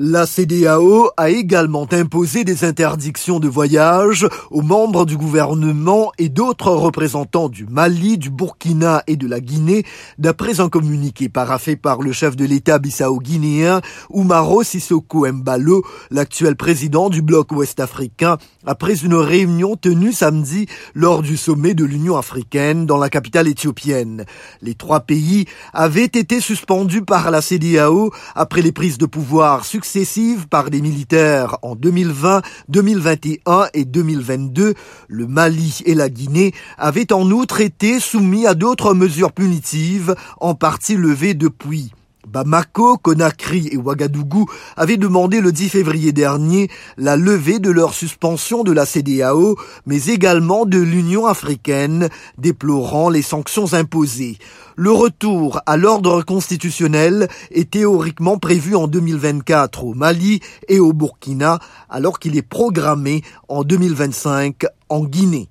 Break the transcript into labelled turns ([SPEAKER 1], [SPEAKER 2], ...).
[SPEAKER 1] La CDAO a également imposé des interdictions de voyage aux membres du gouvernement et d'autres représentants du Mali, du Burkina et de la Guinée, d'après un communiqué paraffé par le chef de l'État bissau-guinéen, Oumaro Sissoko Mbalo, l'actuel président du bloc ouest-africain, après une réunion tenue samedi lors du sommet de l'Union africaine dans la capitale éthiopienne. Les trois pays avaient été suspendus par la CDAO après les prises de pouvoir par des militaires en 2020, 2021 et 2022, le Mali et la Guinée avaient en outre été soumis à d'autres mesures punitives, en partie levées depuis. Bamako, Conakry et Ouagadougou avaient demandé le 10 février dernier la levée de leur suspension de la CDAO, mais également de l'Union africaine, déplorant les sanctions imposées. Le retour à l'ordre constitutionnel est théoriquement prévu en 2024 au Mali et au Burkina, alors qu'il est programmé en 2025 en Guinée.